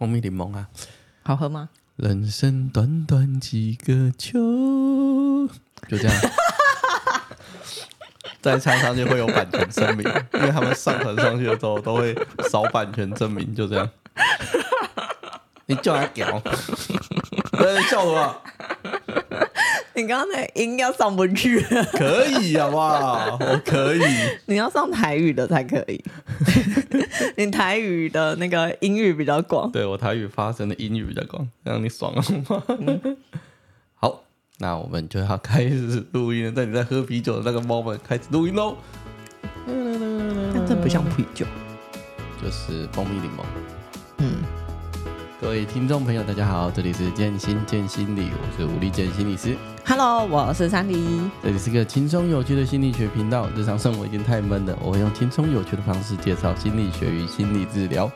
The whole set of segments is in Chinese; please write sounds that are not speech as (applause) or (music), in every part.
蜂蜜柠檬啊，好喝吗？人生短短几个秋，就这样。(laughs) 再唱上去会有版权声明，因为他们上传上去的时候都会扫版权证明，就这样。你叫他屌，在笑什么？你刚刚那音要上不去，可以好不好？我可以。你要上台语的才可以，(laughs) 你台语的那个音域比较广。对，我台语发声的音域比较广，让你爽了吗？嗯、好，那我们就要开始录音了，在你在喝啤酒的那个 moment 开始录音喽。但这不像啤酒，就是蜂蜜柠檬。嗯。各位听众朋友，大家好，这里是健心建心理，我是吴立健心理师。Hello，我是三迪。这里是个轻松有趣的心理学频道。日常生活已经太闷了，我会用轻松有趣的方式介绍心理学与心理治疗。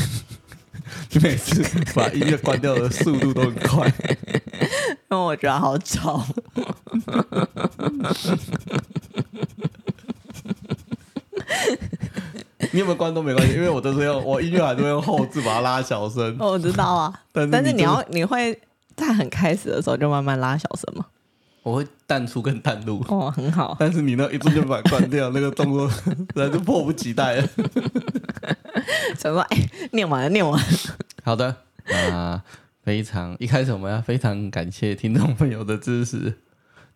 (laughs) 你每次把音乐关掉的速度都很快，因为我觉得好吵。(laughs) 你有没有关都没关系，因为我都是用 (laughs) 我音乐还是用后置把它拉小声。哦，我知道啊，但是，但是你要你会在很开始的时候就慢慢拉小声吗？我会淡出跟淡入。哦，很好。但是你那一次就把它关掉，那个动作 (laughs) 实在是迫不及待了。(laughs) 想说，哎、欸，念完了，念完了。好的，那非常一开始我们要非常感谢听众朋友的支持，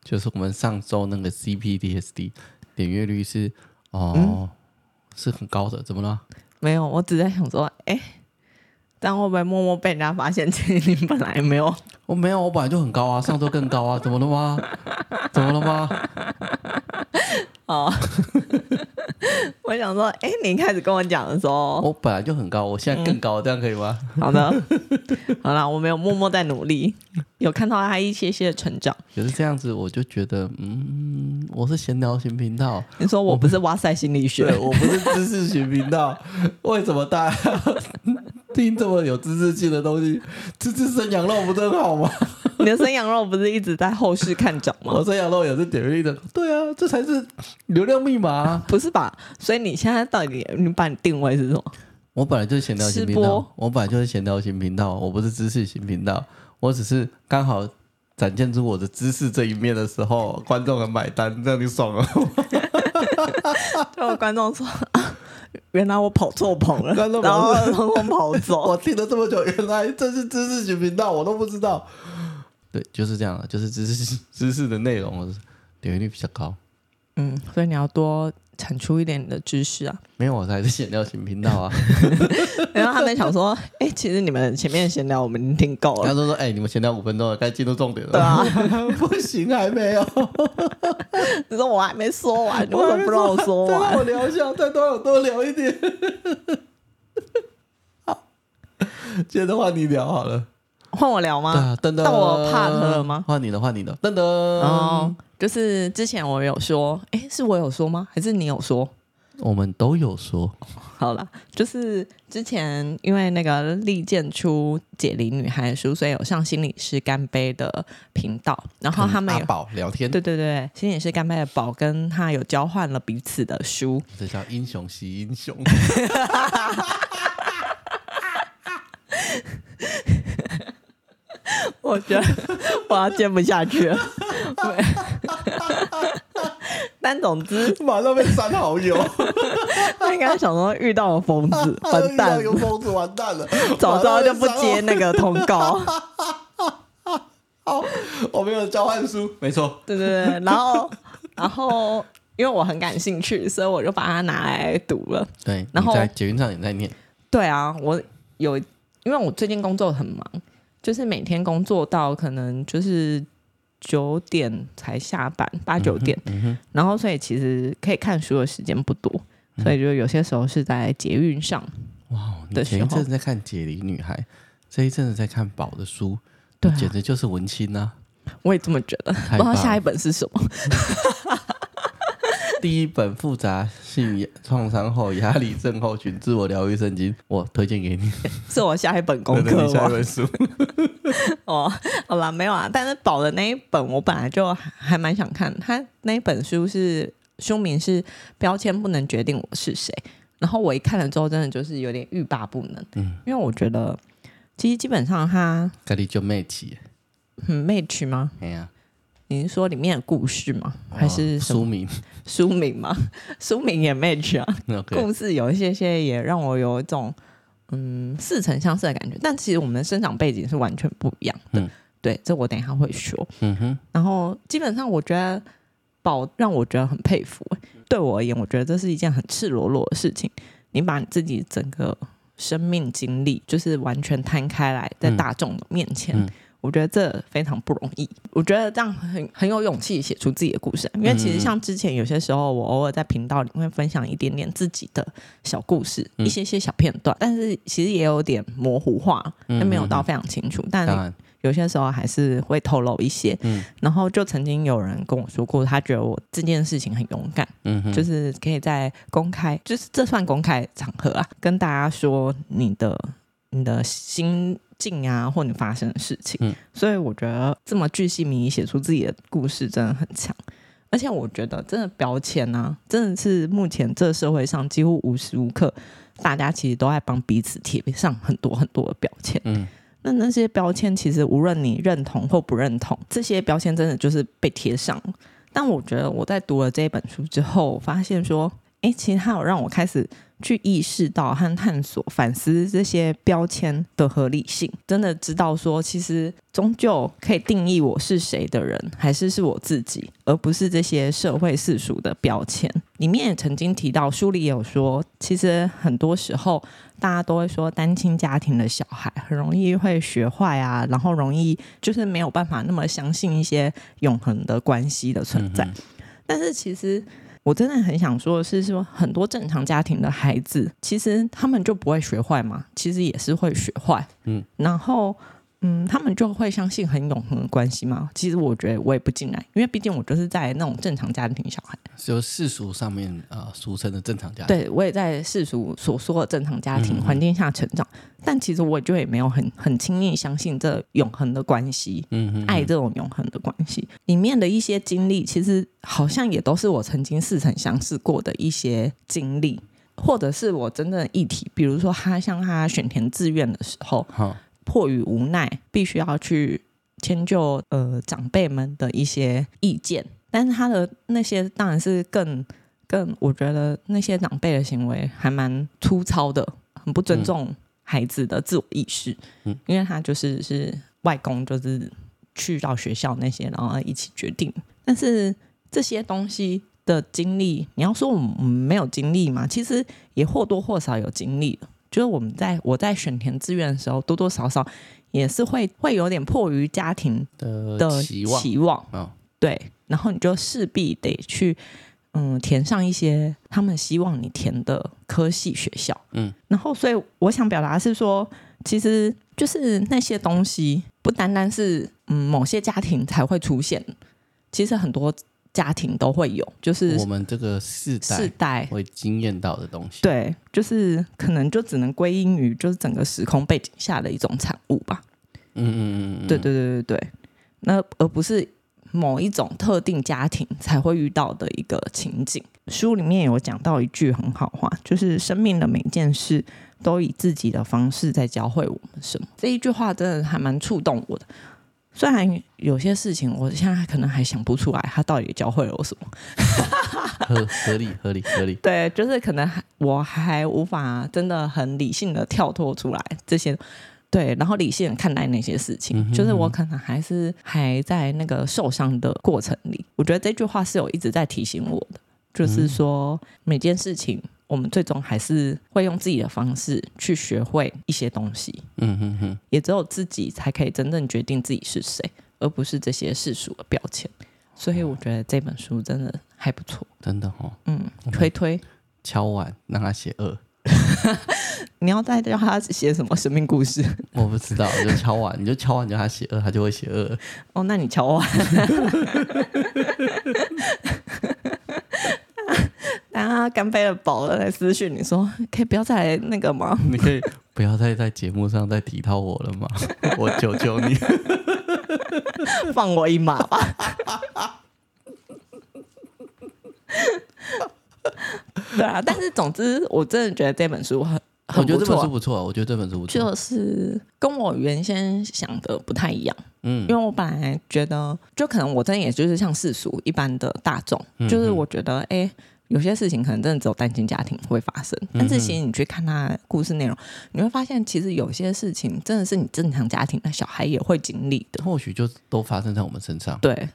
就是我们上周那个 CPDSD 点阅率是哦。嗯是很高的，怎么了？没有，我只在想说，哎，但会不会默默被人家发现？其实你本来 (laughs) 没有，我没有，我本来就很高啊，上周更高啊，怎么了吗？怎么了吗？(laughs) 哦，(laughs) 我想说，哎，你一开始跟我讲的时候，我本来就很高，我现在更高，嗯、这样可以吗？好的，(laughs) 好了，我没有默默在努力，有看到他一些些的成长。可是这样子，我就觉得，嗯，我是闲聊型频道。你说我不是哇塞心理学，我不是知识型频道，(laughs) 为什么大家听这么有知识性的东西？吃吃生羊肉不真好吗？你的生羊肉不是一直在后市看涨吗？(laughs) 我生羊肉也是点阅的，对啊，这才是流量密码啊，(laughs) 不是吧？所以你现在到底你把你定位是什么？我本来就是闲聊型频道，我本来就是闲聊型频道，我不是知识型频道，我只是刚好展现出我的知识这一面的时候，观众很买单，这样你爽了。(laughs) 就有观众说，原来我跑错棚了，然后我跑走。我听了这么久，原来这是知识型频道，我都不知道。对，就是这样的，就是知识 (laughs) 知识的内容点击率比较高。嗯，所以你要多产出一点你的知识啊。没有，我才是闲聊型频道啊。(laughs) 然后他们想说，哎、欸，其实你们前面闲聊我们已经听够了。他说说，哎、欸，你们闲聊五分钟了，该进入重点了。对啊，(laughs) 不行，还没有。你说我还没说完，你为什么不让我说完？再我聊一下，再多我多聊一点。好，接着换你聊好了。换我聊吗？等等，到我 part 了吗？换你的，换你的，噔噔。哦，就是之前我有说，哎，是我有说吗？还是你有说？我们都有说。好了，就是之前因为那个利剑出解离女孩的书，所以有上心理师干杯的频道，然后他们有宝聊天。对对对，心理师干杯的宝跟他有交换了彼此的书，这叫英雄惜英雄。(laughs) (laughs) 我觉得我要接不下去了。(laughs) 但总之，马上被删好友。他应该想说遇到了疯子，(laughs) 完蛋，有疯子完蛋了。早知道就不接那个通告。好，我没有交换书，没错。对对对，然后然后因为我很感兴趣，所以我就把它拿来读了。对，然后在捷运上也在念。对啊，我有，因为我最近工作很忙。就是每天工作到可能就是九点才下班，八九点，嗯嗯、然后所以其实可以看书的时间不多，嗯、所以就有些时候是在捷运上。哇，你前一阵在看《解离女孩》，这一阵子在看宝的书，对、啊，简直就是文青啊！我也这么觉得，不知道下一本是什么。(laughs) 第一本复杂性创伤后压力症候群自我疗愈圣经，我推荐给你，(laughs) 是我下一本功课。下一本书。(laughs) 哦，好吧，没有啊。但是宝的那一本，我本来就还蛮想看。他那一本书是书名是《标签不能决定我是谁》，然后我一看了之后，真的就是有点欲罢不能。嗯，因为我觉得其实基本上他咖喱就 match，很 match 吗？哎呀，你是说里面的故事吗？还是书名？书名吗？(laughs) 书名也 match 啊。Okay. 故事有一些些也让我有一种嗯似曾相识的感觉，但其实我们的生长背景是完全不一样的。嗯、对，这我等一下会说。嗯哼。然后基本上我觉得宝让我觉得很佩服。对我而言，我觉得这是一件很赤裸裸的事情。你把你自己整个生命经历，就是完全摊开来在大众的面前，嗯嗯、我觉得这非常不容易。我觉得这样很很有勇气写出自己的故事，因为其实像之前有些时候，我偶尔在频道里会分享一点点自己的小故事，嗯、一些些小片段，但是其实也有点模糊化，也没有到非常清楚，嗯、但。有些时候还是会透露一些，嗯，然后就曾经有人跟我说过，他觉得我这件事情很勇敢，嗯，就是可以在公开，就是这算公开场合啊，跟大家说你的你的心境啊，或你发生的事情，嗯，所以我觉得这么巨细靡遗写出自己的故事真的很强，而且我觉得真的标签呢、啊，真的是目前这社会上几乎无时无刻，大家其实都在帮彼此贴上很多很多的标签，嗯。那那些标签，其实无论你认同或不认同，这些标签真的就是被贴上。但我觉得我在读了这本书之后，发现说，哎，其实它有让我开始去意识到和探索、反思这些标签的合理性。真的知道说，其实终究可以定义我是谁的人，还是是我自己，而不是这些社会世俗的标签。里面也曾经提到，书里也有说，其实很多时候。大家都会说单亲家庭的小孩很容易会学坏啊，然后容易就是没有办法那么相信一些永恒的关系的存在。但是其实我真的很想说的是，说很多正常家庭的孩子，其实他们就不会学坏嘛？其实也是会学坏。嗯，然后。嗯，他们就会相信很永恒的关系吗？其实我觉得我也不进来，因为毕竟我就是在那种正常家庭小孩，就世俗上面啊、呃、俗称的正常家庭。对，我也在世俗所说的正常家庭环境下成长，但其实我就也没有很很轻易相信这永恒的关系，嗯哼，爱这种永恒的关系里面的一些经历，其实好像也都是我曾经似曾相识过的一些经历，或者是我真正的议题，比如说他像他选填志愿的时候，好。迫于无奈，必须要去迁就呃长辈们的一些意见，但是他的那些当然是更更，我觉得那些长辈的行为还蛮粗糙的，很不尊重孩子的自我意识。嗯，因为他就是是外公，就是去到学校那些，然后一起决定。但是这些东西的经历，你要说我们没有经历嘛？其实也或多或少有经历了。就是我们在我在选填志愿的时候，多多少少也是会会有点迫于家庭的期望，期望。哦、对，然后你就势必得去嗯填上一些他们希望你填的科系学校，嗯，然后所以我想表达是说，其实就是那些东西不单单是嗯某些家庭才会出现，其实很多。家庭都会有，就是我们这个世代世代会经验到的东西。对，就是可能就只能归因于就是整个时空背景下的一种产物吧。嗯嗯嗯嗯，对对对对对，那而不是某一种特定家庭才会遇到的一个情景。书里面有讲到一句很好话，就是生命的每件事都以自己的方式在教会我们什么。这一句话真的还蛮触动我的。虽然有些事情，我现在可能还想不出来，他到底教会了我什么？合合理合理合理。对，就是可能还我还无法真的很理性的跳脱出来这些，对，然后理性的看待那些事情，嗯哼嗯哼，就是我可能还是还在那个受伤的过程里。我觉得这句话是有一直在提醒我的，就是说每件事情。我们最终还是会用自己的方式去学会一些东西。嗯哼哼，也只有自己才可以真正决定自己是谁，而不是这些世俗的标签。所以我觉得这本书真的还不错，真的哦。嗯，推推敲完让他写二，(laughs) 你要再叫他写什么生命故事？(laughs) 我不知道，就敲完，你就敲完叫他写二，他就会写二。哦，那你敲碗。(laughs) 等他干杯了饱了，来私讯你说，可以不要再来那个吗？(laughs) 你可以不要再在节目上再提到我了吗？(laughs) 我求求你，放我一马吧。(laughs) 对啊，但是总之，我真的觉得这本书很，很我觉得这本书不错，我觉得这本书不错，就是跟我原先想的不太一样。嗯，因为我本来觉得，就可能我真的也就是像世俗一般的大众，嗯、就是我觉得，哎、欸，有些事情可能真的只有单亲家庭会发生。但是其实你去看他的故事内容，你会发现，其实有些事情真的是你正常家庭的小孩也会经历的，或许就都发生在我们身上。对，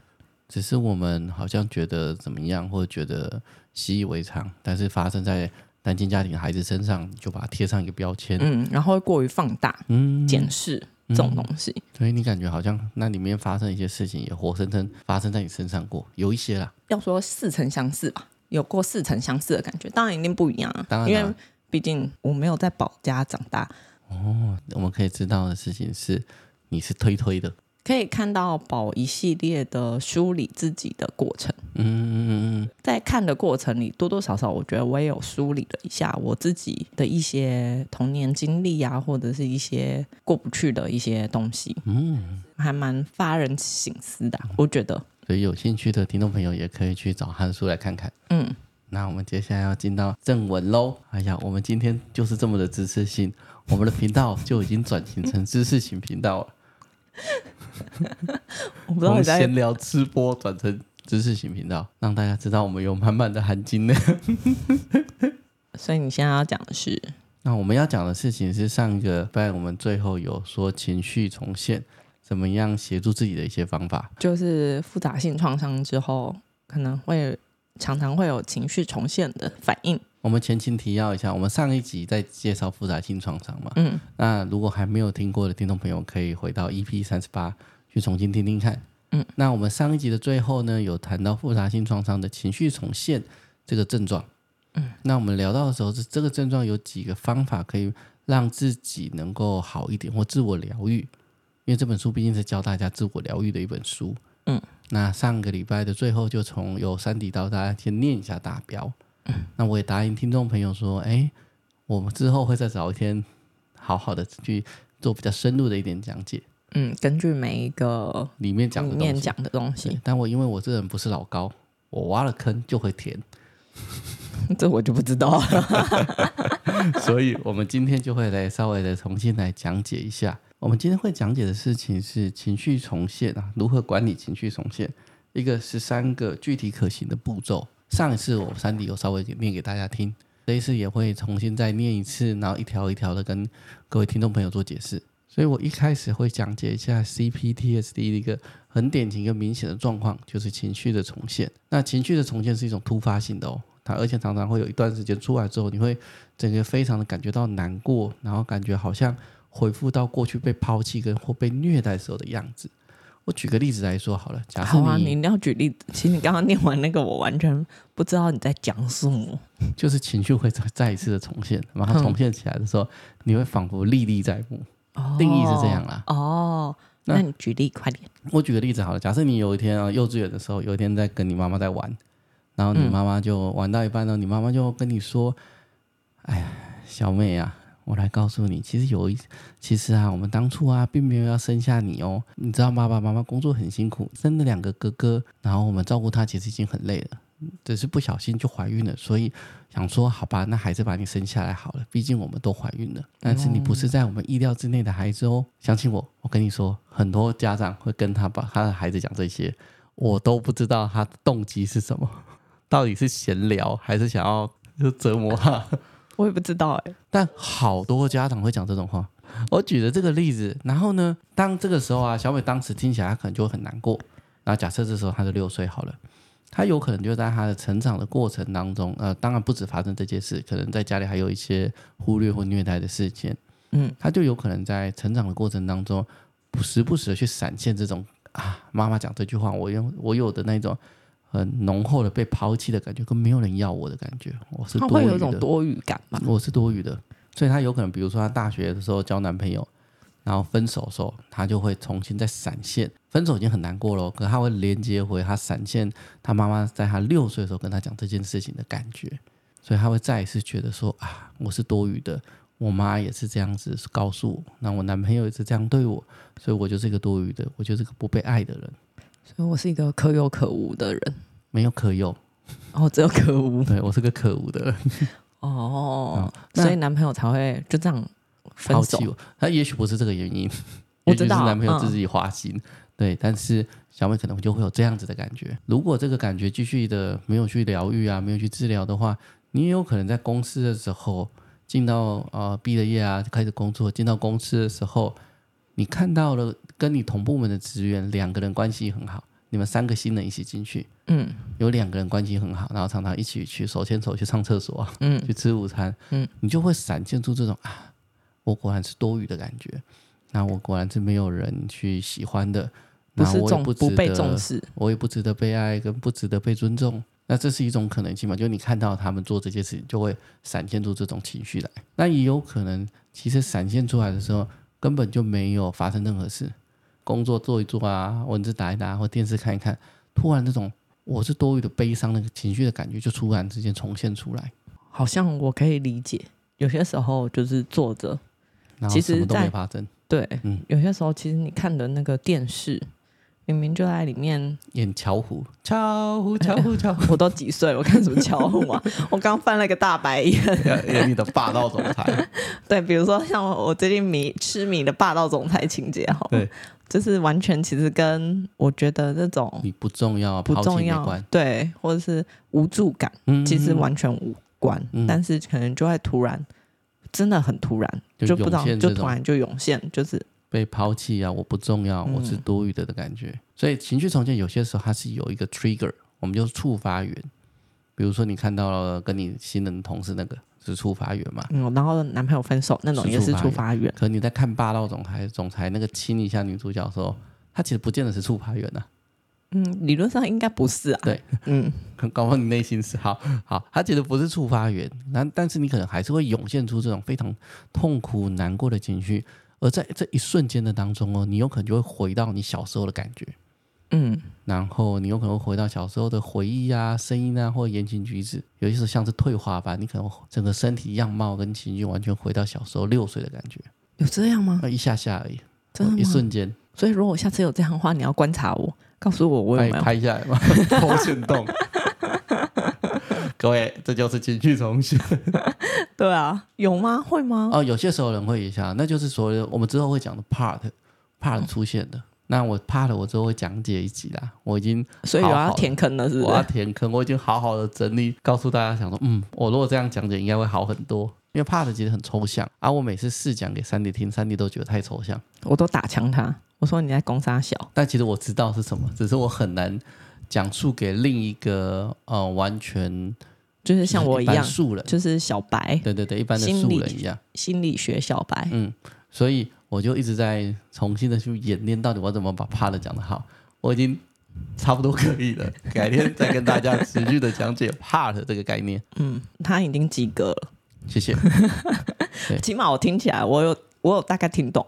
只是我们好像觉得怎么样，或者觉得习以为常，但是发生在单亲家庭的孩子身上，就把它贴上一个标签，嗯，然后会过于放大，嗯，检视。这种东西，所以你感觉好像那里面发生一些事情，也活生生发生在你身上过，有一些啦。要说似曾相识吧，有过似曾相似的感觉，当然一定不一样啊。当然，因为毕竟我没有在宝家长大。哦，我们可以知道的事情是，你是推推的。可以看到宝一系列的梳理自己的过程。嗯嗯嗯嗯，在看的过程里，多多少少我觉得我也有梳理了一下我自己的一些童年经历啊，或者是一些过不去的一些东西。嗯，还蛮发人省思的，我觉得。所以有兴趣的听众朋友也可以去找汉书来看看。嗯，那我们接下来要进到正文喽。哎呀，我们今天就是这么的知识性，我们的频道就已经转型成知识型频道了。(laughs) 我不知道你在闲聊吃播转成知识型频道，让大家知道我们有满满的含金量。(laughs) 所以你现在要讲的是，那我们要讲的事情是上一个，不然我们最后有说情绪重现，怎么样协助自己的一些方法，就是复杂性创伤之后可能会常常会有情绪重现的反应。我们前情提要一下，我们上一集在介绍复杂性创伤嘛，嗯，那如果还没有听过的听众朋友，可以回到 EP 三十八去重新听听看，嗯，那我们上一集的最后呢，有谈到复杂性创伤的情绪重现这个症状，嗯，那我们聊到的时候是这个症状有几个方法可以让自己能够好一点或自我疗愈，因为这本书毕竟是教大家自我疗愈的一本书，嗯，那上个礼拜的最后就从由三迪到大家先念一下大标。那我也答应听众朋友说，哎，我们之后会再找一天，好好的去做比较深入的一点讲解。嗯，根据每一个里面讲的里面讲的东西。但我因为我这人不是老高，我挖了坑就会填，(laughs) 这我就不知道了。(laughs) 所以我们今天就会来稍微的重新来讲解一下。我们今天会讲解的事情是情绪重现啊，如何管理情绪重现，一个十三个具体可行的步骤。上一次我珊迪有稍微念给大家听，这一次也会重新再念一次，然后一条一条的跟各位听众朋友做解释。所以我一开始会讲解一下 CPTSD 的一个很典型、一个明显的状况，就是情绪的重现。那情绪的重现是一种突发性的哦，它而且常常会有一段时间出来之后，你会整个非常的感觉到难过，然后感觉好像恢复到过去被抛弃跟或被虐待时候的样子。我举个例子来说好了，假设你，好啊，你一定要举例子。其实你刚刚念完那个，我完全不知道你在讲什么。就是情绪会再再一次的重现，然后重现起来的时候，嗯、你会仿佛历历在目。哦、定义是这样啦。哦，那你举例快点。我举个例子好了，假设你有一天啊，幼稚园的时候，有一天在跟你妈妈在玩，然后你妈妈就玩到一半呢，嗯、你妈妈就跟你说：“哎呀，小妹啊。”我来告诉你，其实有一，其实啊，我们当初啊，并没有要生下你哦。你知道，爸爸妈妈工作很辛苦，生了两个哥哥，然后我们照顾他，其实已经很累了，只是不小心就怀孕了，所以想说，好吧，那还是把你生下来好了。毕竟我们都怀孕了，但是你不是在我们意料之内的孩子哦。相信我，我跟你说，很多家长会跟他把他的孩子讲这些，我都不知道他的动机是什么，到底是闲聊还是想要就折磨他。我也不知道哎，但好多家长会讲这种话。我举的这个例子，然后呢，当这个时候啊，小美当时听起来她可能就会很难过。然后假设这时候她是六岁好了，她有可能就在她的成长的过程当中，呃，当然不止发生这件事，可能在家里还有一些忽略或虐待的事件。嗯，她就有可能在成长的过程当中，不时不时的去闪现这种啊，妈妈讲这句话，我用我有的那种。很浓厚的被抛弃的感觉，跟没有人要我的感觉，我是多会有一种多余感吧？我是多余的，所以他有可能，比如说他大学的时候交男朋友，然后分手的时候，他就会重新再闪现。分手已经很难过了，可是他会连接回他闪现他妈妈在他六岁的时候跟他讲这件事情的感觉，所以他会再一次觉得说啊，我是多余的，我妈也是这样子告诉我，那我男朋友也是这样对我，所以我就是一个多余的，我就是个不被爱的人。所以我是一个可有可无的人，没有可有，哦，只有可恶，(laughs) 对我是个可恶的人。哦，所以男朋友才会就这样分手。他也许不是这个原因，我知道，也许是男朋友自己花心。嗯、对，但是小美可能就会有这样子的感觉。如果这个感觉继续的没有去疗愈啊，没有去治疗的话，你也有可能在公司的时候进到呃毕了业啊，开始工作，进到公司的时候，你看到了跟你同部门的职员两个人关系很好。你们三个新人一起进去，嗯，有两个人关系很好，然后常常一起去手牵手去上厕所，嗯，去吃午餐，嗯，你就会闪现出这种啊，我果然是多余的感觉，那我果然是没有人去喜欢的，那我也不值得，不被重视，我也不值得被爱，跟不值得被尊重，那这是一种可能性嘛？就你看到他们做这些事情，就会闪现出这种情绪来。那也有可能，其实闪现出来的时候，根本就没有发生任何事。工作做一做啊，文字打一打，或电视看一看，突然那种我是多余的悲伤那个情绪的感觉，就突然之间重现出来。好像我可以理解，有些时候就是坐着，其实什么都没发生。对，嗯，有些时候其实你看的那个电视。明明就在里面演巧虎，巧虎巧虎巧虎，(laughs) 我都几岁了，我看什么巧虎啊？(laughs) 我刚翻了个大白眼，(laughs) 演你的霸道总裁。对，比如说像我最近迷痴迷的霸道总裁情节，哈，对，就是完全其实跟我觉得这种你不重要、不重要，对，或者是无助感，其实完全无关，但是可能就会突然，真的很突然，就不知道，就突然就涌现，就是。被抛弃啊！我不重要，我是多余的的感觉。嗯、所以情绪重建有些时候它是有一个 trigger，我们就是触发源。比如说你看到了跟你新人同事那个是触发源嘛？嗯，然后男朋友分手那种也是触发源。可你在看霸道总裁总裁那个亲一下女主角的时候，他其实不见得是触发源呐、啊。嗯，理论上应该不是啊。对，嗯，(laughs) 搞不好你内心是好好，他其实不是触发源，但但是你可能还是会涌现出这种非常痛苦难过的情绪。而在这一瞬间的当中哦，你有可能就会回到你小时候的感觉，嗯，然后你有可能会回到小时候的回忆啊、声音啊，或者言行举止，有些时候像是退化吧，你可能整个身体样貌跟情绪完全回到小时候六岁的感觉，有这样吗？一下下而已，真的？一瞬间。所以如果我下次有这样的话，你要观察我，告诉我我有没有拍下来吗？(laughs) 偷行动。各位，这就是情绪重现。(laughs) 对啊，有吗？会吗？哦，有些时候人会一下，那就是所谓我们之后会讲的 part part 出现的。嗯、那我 part 我之后会讲解一集啦。我已经所以我要填坑了，是不是？我要填坑，我已经好好的整理，告诉大家，想说，嗯，我如果这样讲解，应该会好很多。因为 part 其实很抽象，而、啊、我每次试讲给三弟听，三弟都觉得太抽象，我都打枪他，我说你在攻杀小，但其实我知道是什么，只是我很难。讲述给另一个呃，完全就是像我一样素人，就是小白，对对对，一般的素人一样，心理学小白。嗯，所以我就一直在重新的去演练，到底我怎么把 part 讲得好。我已经差不多可以了，(laughs) 改天再跟大家持续的讲解 part 这个概念。嗯，他已经及格了，谢谢。(laughs) 起码我听起来，我有我有大概听懂。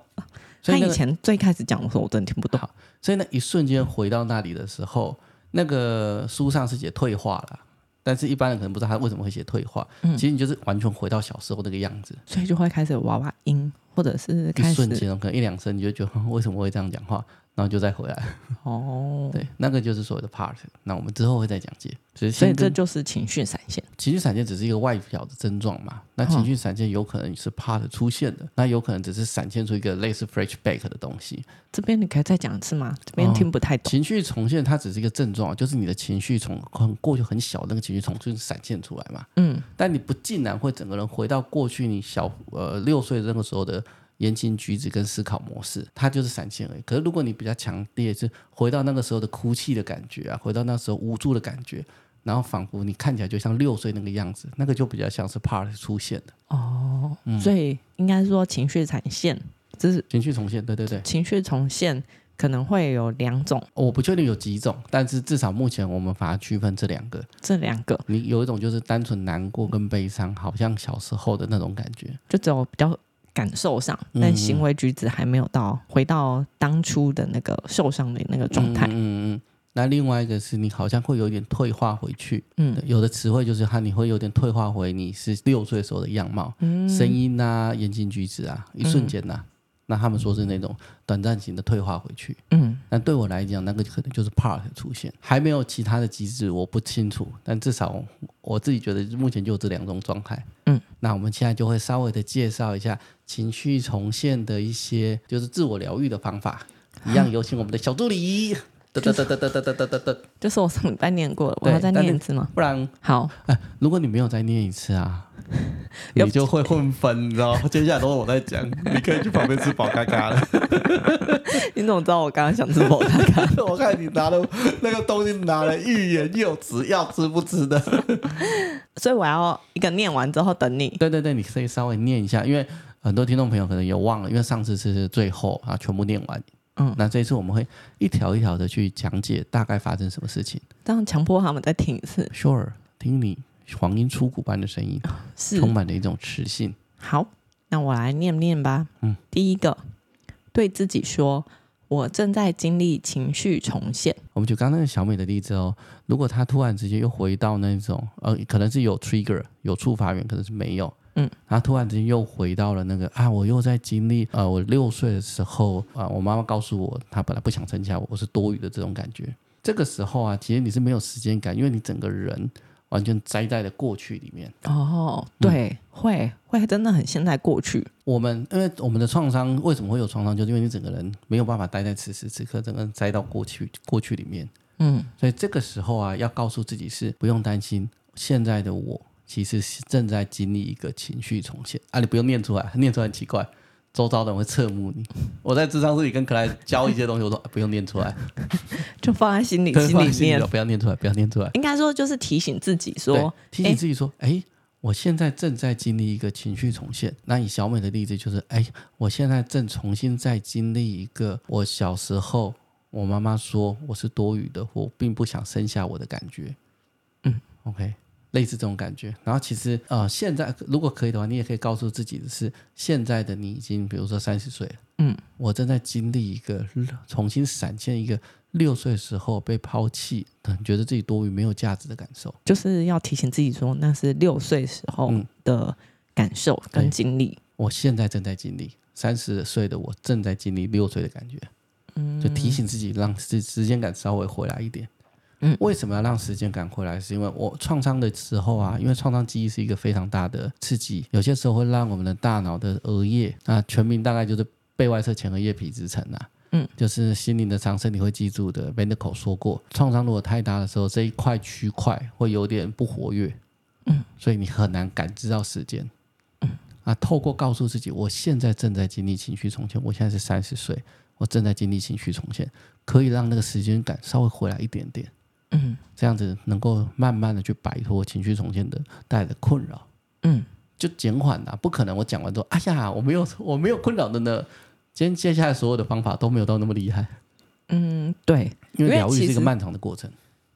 所以、那个、他以前最开始讲的时候，我真的听不懂。所以那一瞬间回到那里的时候。那个书上是写退化了，但是一般人可能不知道他为什么会写退化。嗯，其实你就是完全回到小时候那个样子，所以就会开始娃娃音，或者是开始一瞬间可能一两声你就觉得 (laughs) 为什么会这样讲话。然后就再回来哦，对，那个就是所谓的 part。那我们之后会再讲解。所以这就是情绪闪现。情绪闪现只是一个外表的症状嘛？那情绪闪现有可能是 part 出现的，那有可能只是闪现出一个类似 flashback 的东西。这边你可以再讲一次吗？这边听不太懂。情绪重现它只是一个症状，就是你的情绪从很过去很小那个情绪重新闪现出来嘛。嗯，但你不竟然会整个人回到过去你小呃六岁那个时候的。言行举止跟思考模式，它就是闪现而已。可是如果你比较强烈，是回到那个时候的哭泣的感觉啊，回到那时候无助的感觉，然后仿佛你看起来就像六岁那个样子，那个就比较像是 part 出现的。哦，嗯、所以应该说情绪闪现，这是情绪重现。对对对，情绪重现可能会有两种，我不确定有几种，但是至少目前我们把它区分这两个。这两个，你有一种就是单纯难过跟悲伤，好像小时候的那种感觉，就只有比较。感受上，但行为举止还没有到回到当初的那个受伤的那个状态。嗯嗯嗯。那另外一个是你好像会有点退化回去。嗯。有的词汇就是它，你会有点退化回你是六岁时候的样貌，嗯、声音啊，言行举止啊，一瞬间呐、啊。那他们说是那种短暂型的退化回去。嗯，但对我来讲，那个可能就是 part 出现，还没有其他的机制，我不清楚。但至少我自己觉得目前就这两种状态。嗯，那我们现在就会稍微的介绍一下情绪重现的一些，就是自我疗愈的方法。(laughs) 一样有请我们的小助理。哒哒哒哒哒哒哒哒哒，(laughs) 就是我上礼拜念过了，我要再念一次吗？不然好。哎，如果你没有再念一次啊，(laughs) 你就会混分，你知道吗？接下来都是我在讲，(laughs) 你可以去旁边吃宝咖咖了。(laughs) 你怎么知道我刚刚想吃宝咖咖？我看你拿的那个东西拿了欲言又止，要吃不吃的。所以我要一个念完之后等你。对对对，你可以稍微念一下，因为很多听众朋友可能有忘了，因为上次是最后啊，全部念完。嗯，那这一次我们会一条一条的去讲解大概发生什么事情，这样强迫他们再听一次。Sure，听你黄莺出谷般的声音，是充满了一种磁性。好，那我来念念吧。嗯，第一个，对自己说，我正在经历情绪重现。我们就刚刚那个小美的例子哦，如果她突然之间又回到那种，呃，可能是有 trigger 有触发源，可能是没有。嗯，他突然之间又回到了那个啊，我又在经历呃，我六岁的时候啊，我妈妈告诉我，她本来不想生下我，我是多余的这种感觉。这个时候啊，其实你是没有时间感，因为你整个人完全栽在了过去里面。哦，对，嗯、会会真的很陷在过去。我们因为我们的创伤为什么会有创伤，就是因为你整个人没有办法待在此时此刻，整个人栽到过去过去里面。嗯，所以这个时候啊，要告诉自己是不用担心现在的我。其实是正在经历一个情绪重现啊！你不用念出来，念出来很奇怪，周遭的人会侧目你。我在智商室里跟克莱教一些东西，我说、啊、(laughs) 不用念出来，(laughs) 就放在心里，心里面不要念出来，不要念出来。应该说就是提醒自己说，提醒自己说，哎，我现在正在经历一个情绪重现。那以小美的例子就是，哎，我现在正重新在经历一个我小时候我妈妈说我是多余的，我并不想生下我的感觉。嗯，OK。类似这种感觉，然后其实呃，现在如果可以的话，你也可以告诉自己的是，现在的你已经比如说三十岁了，嗯，我正在经历一个重新闪现一个六岁时候被抛弃，觉得自己多余没有价值的感受，就是要提醒自己说，那是六岁时候的感受跟经历。我现在正在经历三十岁的我正在经历六岁的感觉，嗯，就提醒自己让时时间感稍微回来一点。嗯，为什么要让时间赶回来？是因为我创伤的时候啊，因为创伤记忆是一个非常大的刺激，有些时候会让我们的大脑的额叶啊，全名大概就是背外侧前额叶皮质层啊，嗯，就是心灵的长，身体会记住的。Bendeko 说过，创伤如果太大的时候，这一块区块会有点不活跃，嗯，所以你很难感知到时间，嗯，啊，透过告诉自己，我现在正在经历情绪重现，我现在是三十岁，我正在经历情绪重现，可以让那个时间感稍微回来一点点。嗯，这样子能够慢慢的去摆脱情绪重建的带来的困扰，嗯，就减缓了。不可能我讲完之后，哎呀，我没有 (laughs) 我没有困扰的呢。今天接下来所有的方法都没有到那么厉害。嗯，对，因为疗愈是一个漫长的过程。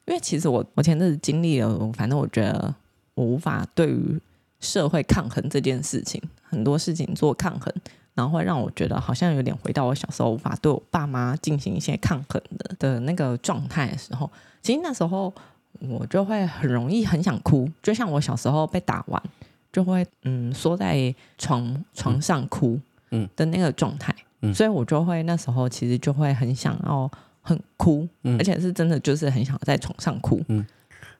因为其实我我前阵子经历了，反正我觉得我无法对于社会抗衡这件事情，很多事情做抗衡。然后会让我觉得好像有点回到我小时候无法对我爸妈进行一些抗衡的的那个状态的时候，其实那时候我就会很容易很想哭，就像我小时候被打完就会嗯缩在床床上哭嗯的那个状态，嗯，所以我就会那时候其实就会很想要很哭，嗯，而且是真的就是很想在床上哭，嗯。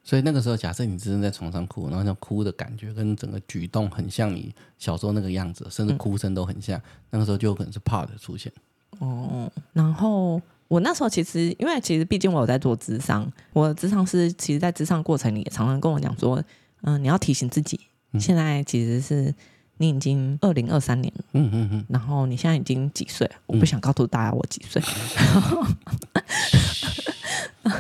所以那个时候，假设你只是在床上哭，然后那哭的感觉跟整个举动很像你小时候那个样子，甚至哭声都很像，嗯、那个时候就有可能是 part 出现。哦，然后我那时候其实，因为其实毕竟我有在做智商，我的咨商师其实在智商过程里也常常跟我讲说，嗯、呃，你要提醒自己，现在其实是你已经二零二三年了，嗯嗯嗯，然后你现在已经几岁？我不想告诉大家我几岁。(laughs) (laughs) (laughs) 嗯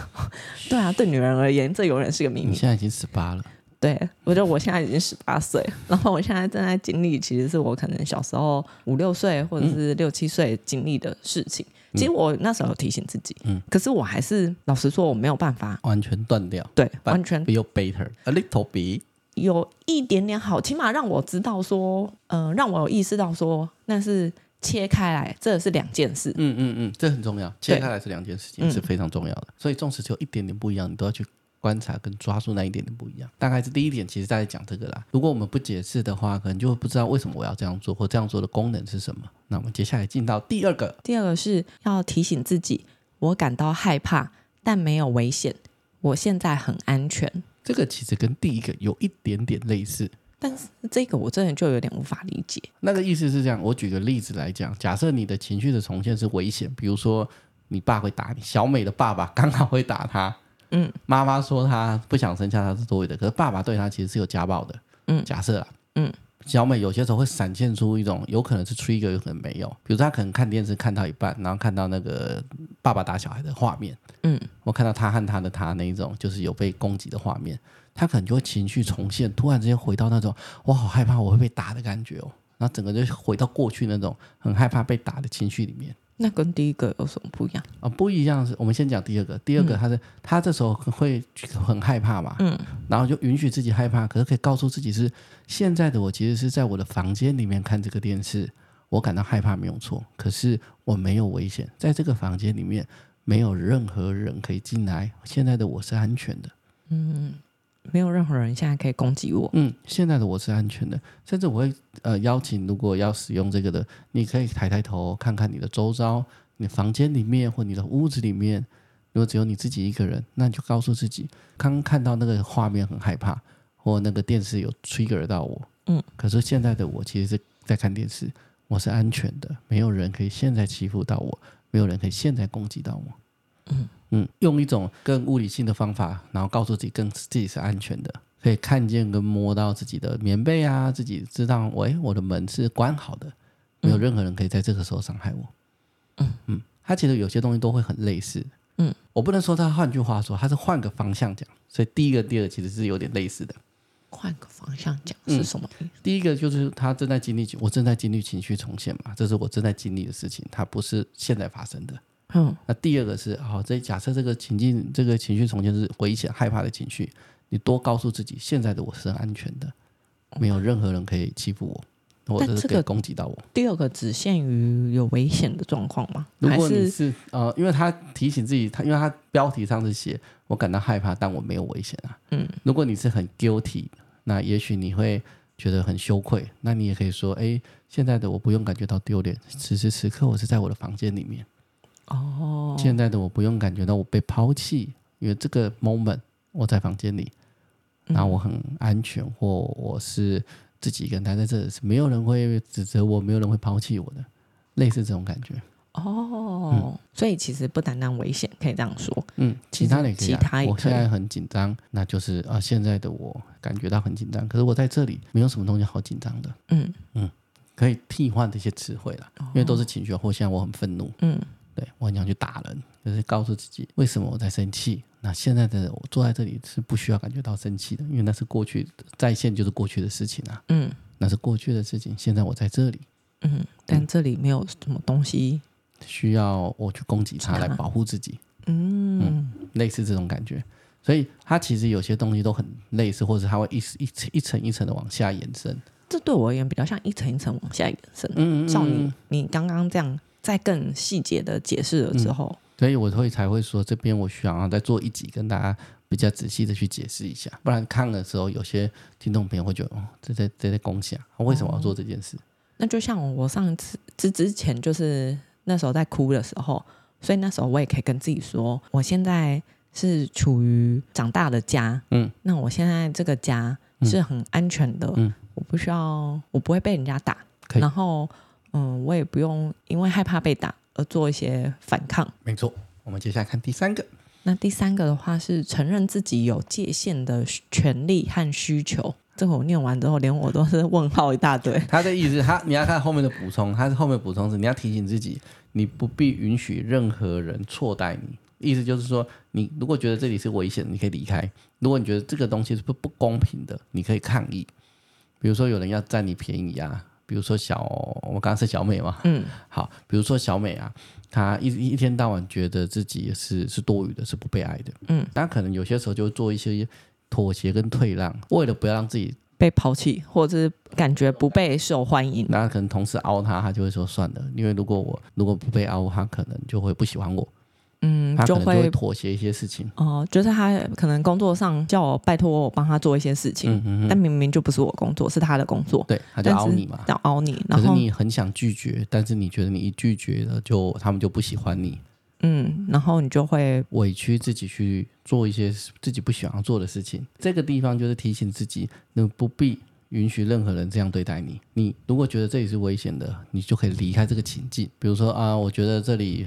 对啊，对女人而言，这永远是个秘密。你现在已经十八了。对，我觉得我现在已经十八岁，然后我现在正在经历，其实是我可能小时候五六岁或者是六七岁经历的事情。嗯、其实我那时候有提醒自己，嗯，可是我还是老实说，我没有办法完全断掉。对，完全 feel better a little bit，有一点点好，起码让我知道说，嗯、呃，让我有意识到说，那是。切开来，这是两件事。嗯嗯嗯，这很重要。切开来是两件事情，是非常重要的。所以，纵使只有一点点不一样，你都要去观察跟抓住那一点点不一样。大概是第一点，其实在讲这个啦。如果我们不解释的话，可能就会不知道为什么我要这样做，或这样做的功能是什么。那我们接下来进到第二个，第二个是要提醒自己，我感到害怕，但没有危险，我现在很安全。这个其实跟第一个有一点点类似。但是这个我真的就有点无法理解。那个意思是这样，我举个例子来讲，假设你的情绪的重现是危险，比如说你爸会打你，小美的爸爸刚好会打她，嗯，妈妈说她不想生下她是多余的，可是爸爸对她其实是有家暴的，嗯，假设啊，嗯，小美有些时候会闪现出一种有可能是 trigger，有可能没有，比如说她可能看电视看到一半，然后看到那个爸爸打小孩的画面，嗯，我看到她和她的她那一种就是有被攻击的画面。他可能就会情绪重现，突然之间回到那种我好害怕我会被打的感觉哦，然后整个就回到过去那种很害怕被打的情绪里面。那跟第一个有什么不一样？啊、哦，不一样是，我们先讲第二个。第二个他是、嗯、他这时候会很害怕嘛，嗯，然后就允许自己害怕，可是可以告诉自己是现在的我其实是在我的房间里面看这个电视，我感到害怕没有错，可是我没有危险，在这个房间里面没有任何人可以进来，现在的我是安全的，嗯。没有任何人现在可以攻击我。嗯，现在的我是安全的，甚至我会呃邀请，如果要使用这个的，你可以抬抬头看看你的周遭，你房间里面或你的屋子里面，如果只有你自己一个人，那你就告诉自己，刚看到那个画面很害怕，或那个电视有 trigger 到我。嗯，可是现在的我其实是在看电视，我是安全的，没有人可以现在欺负到我，没有人可以现在攻击到我。嗯。嗯，用一种更物理性的方法，然后告诉自己，更自己是安全的，可以看见跟摸到自己的棉被啊，自己知道，喂，我的门是关好的，没有任何人可以在这个时候伤害我。嗯嗯，他其实有些东西都会很类似。嗯，我不能说他换句话说，他是换个方向讲，所以第一个、第二个其实是有点类似的。换个方向讲是什么？嗯，第一个就是他正在经历，我正在经历情绪重现嘛，这是我正在经历的事情，它不是现在发生的。嗯，那第二个是，好，这假设这个情境，这个情绪重建是危险、害怕的情绪，你多告诉自己，现在的我是很安全的，没有任何人可以欺负我，或者是可以攻击到我。第二个只限于有危险的状况吗？如果你是呃，因为他提醒自己，他因为他标题上是写我感到害怕，但我没有危险啊。嗯，如果你是很 guilty，那也许你会觉得很羞愧，那你也可以说，哎，现在的我不用感觉到丢脸，此时此刻我是在我的房间里面。哦，现在的我不用感觉到我被抛弃，因为这个 moment 我在房间里，然后我很安全，或我是自己一个人待在这里，是没有人会指责我，没有人会抛弃我的，类似这种感觉。哦，嗯、所以其实不单单危险，可以这样说。嗯，其他的也可以、啊。其他也可以。我现在很紧张，那就是啊，现在的我感觉到很紧张，可是我在这里没有什么东西好紧张的。嗯嗯，可以替换这些词汇了，因为都是情绪，或现在我很愤怒。嗯。对，我很想去打人，就是告诉自己为什么我在生气。那现在的我坐在这里是不需要感觉到生气的，因为那是过去在线，就是过去的事情啊。嗯，那是过去的事情。现在我在这里，嗯，但这里没有什么东西需要我去攻击它来保护自己。嗯，嗯，类似这种感觉。所以它其实有些东西都很类似，或者它会一一层一层一层的往下延伸。这对我而言比较像一层一层往下延伸。嗯，照你你刚刚这样。在更细节的解释了之后，嗯，所以我会才会说，这边我想要再做一集，跟大家比较仔细的去解释一下，不然看的时候，有些听众朋友会觉得，哦，这在这在攻击啊，为什么要做这件事？哦，那就像我上次之之前，就是那时候在哭的时候，所以那时候我也可以跟自己说，我现在是处于长大的家，嗯，那我现在这个家是很安全的，嗯，我不需要，我不会被人家打，然后。嗯，我也不用因为害怕被打而做一些反抗。没错，我们接下来看第三个。那第三个的话是承认自己有界限的权利和需求。这个我念完之后，连我都是问号一大堆。(laughs) 他的意思，他你要看后面的补充，他是后面补充是你要提醒自己，你不必允许任何人错待你。意思就是说，你如果觉得这里是危险，你可以离开；如果你觉得这个东西是不不公平的，你可以抗议。比如说有人要占你便宜啊。比如说小，我刚刚是小美嘛，嗯，好，比如说小美啊，她一一天到晚觉得自己是是多余的，是不被爱的，嗯，那可能有些时候就做一些妥协跟退让，为了不要让自己被抛弃，或者是感觉不被受欢迎，那可能同事凹她，她就会说算了，因为如果我如果不被凹，她可能就会不喜欢我，嗯，他就会会妥协一些事情。哦、呃，就是他可能工作上叫我拜托我帮他做一些事情，嗯嗯嗯但明明就不是我工作，是他的工作。对，他就凹你嘛，要凹你。然后可是你很想拒绝，但是你觉得你一拒绝了，就他们就不喜欢你。嗯，然后你就会委屈自己去做一些自己不喜欢做的事情。这个地方就是提醒自己，你不必允许任何人这样对待你。你如果觉得这里是危险的，你就可以离开这个情境。比如说啊，我觉得这里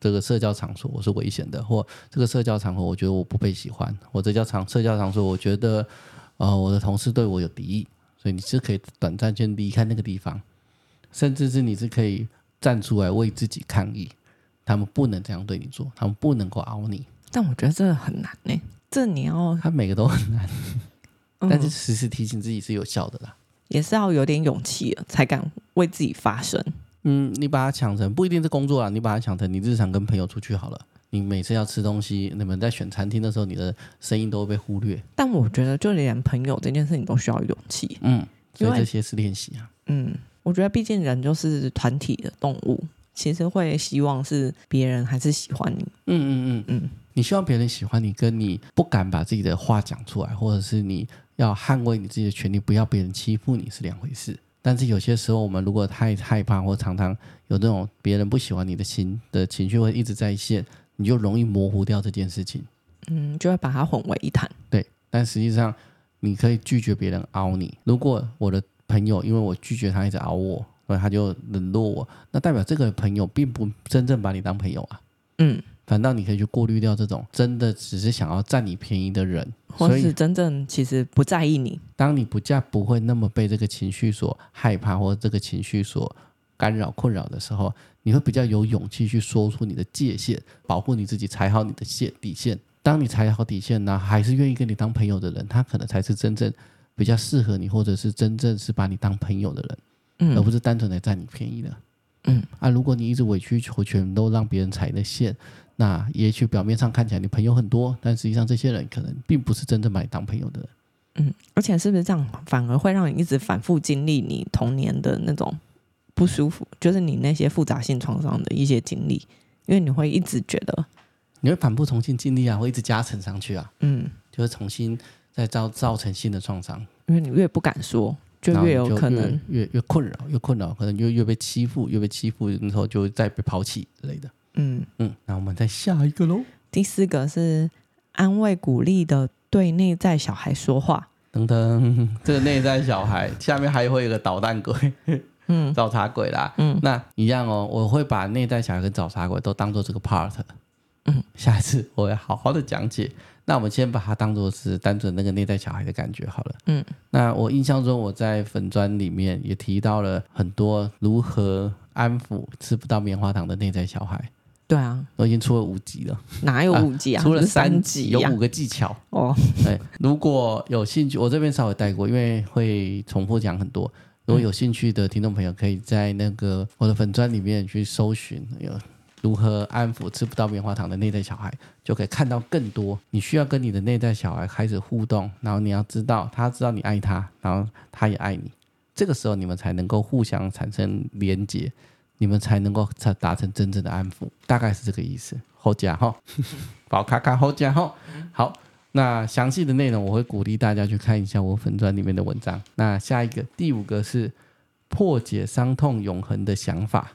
这个社交场所我是危险的，或这个社交场合我觉得我不被喜欢，或这叫场社交场所我觉得呃我的同事对我有敌意，所以你是可以短暂先离开那个地方，甚至是你是可以站出来为自己抗议。他们不能这样对你做，他们不能够熬你。但我觉得这个很难呢，这你要他每个都很难，嗯、但是时时提醒自己是有效的啦。也是要有点勇气了，才敢为自己发声。嗯，你把它想成不一定是工作啊，你把它想成你日常跟朋友出去好了。你每次要吃东西，你们在选餐厅的时候，你的声音都会被忽略。但我觉得，就连朋友这件事情都需要勇气。嗯，所以这些是练习啊。嗯，我觉得毕竟人就是团体的动物。其实会希望是别人还是喜欢你，嗯嗯嗯嗯，你希望别人喜欢你，跟你不敢把自己的话讲出来，或者是你要捍卫你自己的权利，不要别人欺负你是两回事。但是有些时候，我们如果太害怕，或常常有那种别人不喜欢你的心的情绪会一直在线，你就容易模糊掉这件事情，嗯，就会把它混为一谈。对，但实际上你可以拒绝别人凹你。如果我的朋友因为我拒绝他一直凹我。所以他就冷落我，那代表这个朋友并不真正把你当朋友啊。嗯，反倒你可以去过滤掉这种真的只是想要占你便宜的人，或是真正其实不在意你。当你不嫁不会那么被这个情绪所害怕，或者这个情绪所干扰困扰的时候，你会比较有勇气去说出你的界限，保护你自己，踩好你的线底线。当你踩好底线呢，还是愿意跟你当朋友的人，他可能才是真正比较适合你，或者是真正是把你当朋友的人。嗯、而不是单纯的占你便宜的，嗯啊，如果你一直委曲求全，都让别人踩的线，那也许表面上看起来你朋友很多，但实际上这些人可能并不是真正把你当朋友的人。嗯，而且是不是这样，反而会让你一直反复经历你童年的那种不舒服，就是你那些复杂性创伤的一些经历，因为你会一直觉得你会反复重新经历啊，会一直加成上去啊，嗯，就是重新再造造成新的创伤，因为你越不敢说。就越有可能越越，越困扰，越困扰，可能就越被欺负，越被欺负，然后就再被抛弃之类的。嗯嗯，那我们再下一个喽。第四个是安慰鼓励的对内在小孩说话。噔噔，(laughs) 这个内在小孩下面还会有一个捣蛋鬼，嗯，(laughs) 找茬鬼啦。嗯，那一样哦，我会把内在小孩跟找茬鬼都当做这个 part。嗯，下一次我会好好的讲解。那我们先把它当做是单纯那个内在小孩的感觉好了。嗯，那我印象中我在粉砖里面也提到了很多如何安抚吃不到棉花糖的内在小孩。对啊，我已经出了五集了。哪有五集啊？出了三集，啊、有五个技巧。哦，对，如果有兴趣，我这边稍微带过，因为会重复讲很多。如果有兴趣的听众朋友，可以在那个我的粉专里面去搜寻有。如何安抚吃不到棉花糖的内在小孩，就可以看到更多。你需要跟你的内在小孩开始互动，然后你要知道他知道你爱他，然后他也爱你。这个时候你们才能够互相产生连结，你们才能够才达成真正的安抚。大概是这个意思。好讲哈，(laughs) 宝卡卡好讲哈。好，那详细的内容我会鼓励大家去看一下我粉专里面的文章。那下一个第五个是破解伤痛永恒的想法。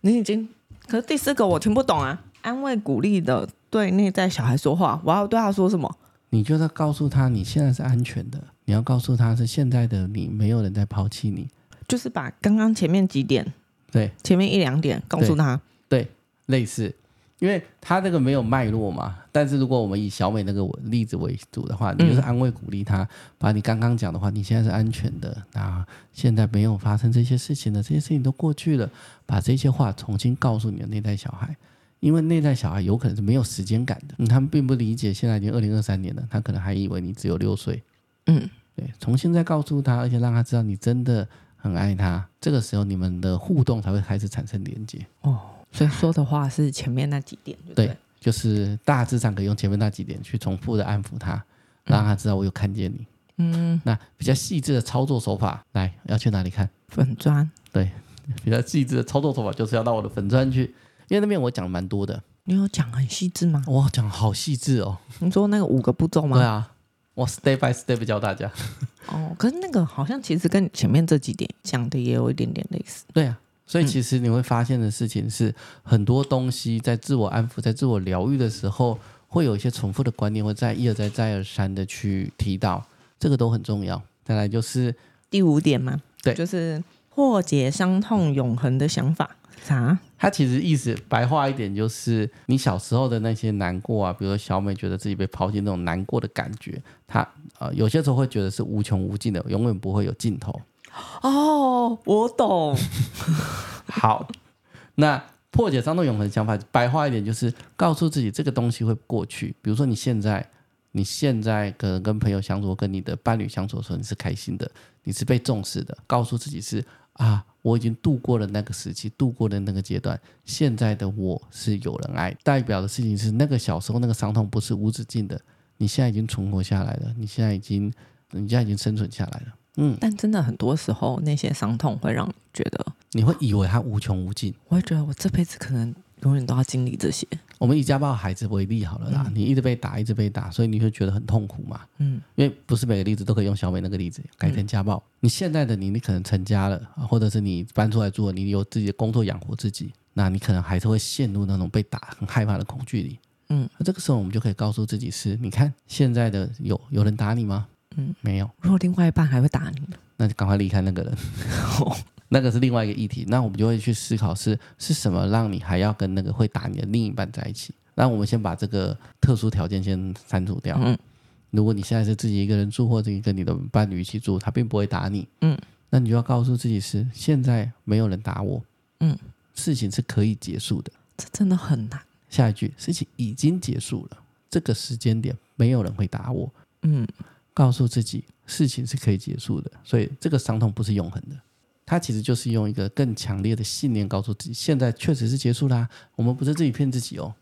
你已经。可是第四个我听不懂啊！安慰鼓励的对内在小孩说话，我要对他说什么？你就要告诉他你现在是安全的，你要告诉他是现在的你没有人在抛弃你，就是把刚刚前面几点，对，前面一两点告诉他，对，对，类似。因为他这个没有脉络嘛，但是如果我们以小美那个例子为主的话，你就是安慰鼓励他，把你刚刚讲的话，你现在是安全的，那现在没有发生这些事情了，这些事情都过去了，把这些话重新告诉你的内在小孩，因为内在小孩有可能是没有时间感的，嗯，他们并不理解现在已经二零二三年了，他可能还以为你只有六岁，嗯，对，重新再告诉他，而且让他知道你真的很爱他，这个时候你们的互动才会开始产生连接哦。所以说的话是前面那几点对，对，就是大致上可以用前面那几点去重复的安抚他，让他知道我有看见你。嗯，那比较细致的操作手法，来要去哪里看？粉砖。对，(laughs) 比较细致的操作手法就是要到我的粉砖去，因为那边我讲蛮多的。你有讲很细致吗？哇，讲好细致哦。你说那个五个步骤吗？对啊，我 step by step 教大家。哦，可是那个好像其实跟前面这几点讲的也有一点点类似。对啊，所以其实你会发现的事情是，嗯、很多东西在自我安抚、在自我疗愈的时候，会有一些重复的观念，会再一而再、再而三的去提到，这个都很重要。再来就是第五点嘛，对，就是破解伤痛永恒的想法。啥？他其实意思白话一点就是，你小时候的那些难过啊，比如说小美觉得自己被抛弃那种难过的感觉，他呃有些时候会觉得是无穷无尽的，永远不会有尽头。哦，我懂。好，那破解伤痛永恒的想法，白话一点就是告诉自己这个东西会过去。比如说你现在，你现在可能跟朋友相处，跟你的伴侣相处的时候，你是开心的，你是被重视的，告诉自己是啊。我已经度过了那个时期，度过了那个阶段。现在的我是有人爱，代表的事情是那个小时候那个伤痛不是无止境的。你现在已经存活下来了，你现在已经，你现在已经生存下来了。嗯，但真的很多时候那些伤痛会让你觉得，你会以为它无穷无尽。我会觉得我这辈子可能。永远都要经历这些。我们以家暴孩子为例好了啦，嗯、你一直被打，一直被打，所以你会觉得很痛苦嘛？嗯，因为不是每个例子都可以用小美那个例子改成家暴。嗯、你现在的你，你可能成家了，或者是你搬出来住了，你有自己的工作养活自己，那你可能还是会陷入那种被打很害怕的恐惧里。嗯，那这个时候我们就可以告诉自己是：你看现在的有有人打你吗？嗯，没有。如果另外一半还会打你，那就赶快离开那个人。(laughs) (laughs) 那个是另外一个议题，那我们就会去思考是是什么让你还要跟那个会打你的另一半在一起？那我们先把这个特殊条件先删除掉。嗯，如果你现在是自己一个人住，或者跟你的伴侣一起住，他并不会打你。嗯，那你就要告诉自己是现在没有人打我。嗯，事情是可以结束的。这真的很难。下一句，事情已经结束了，这个时间点没有人会打我。嗯，告诉自己事情是可以结束的，所以这个伤痛不是永恒的。他其实就是用一个更强烈的信念告诉自己，现在确实是结束啦。我们不是自己骗自己哦，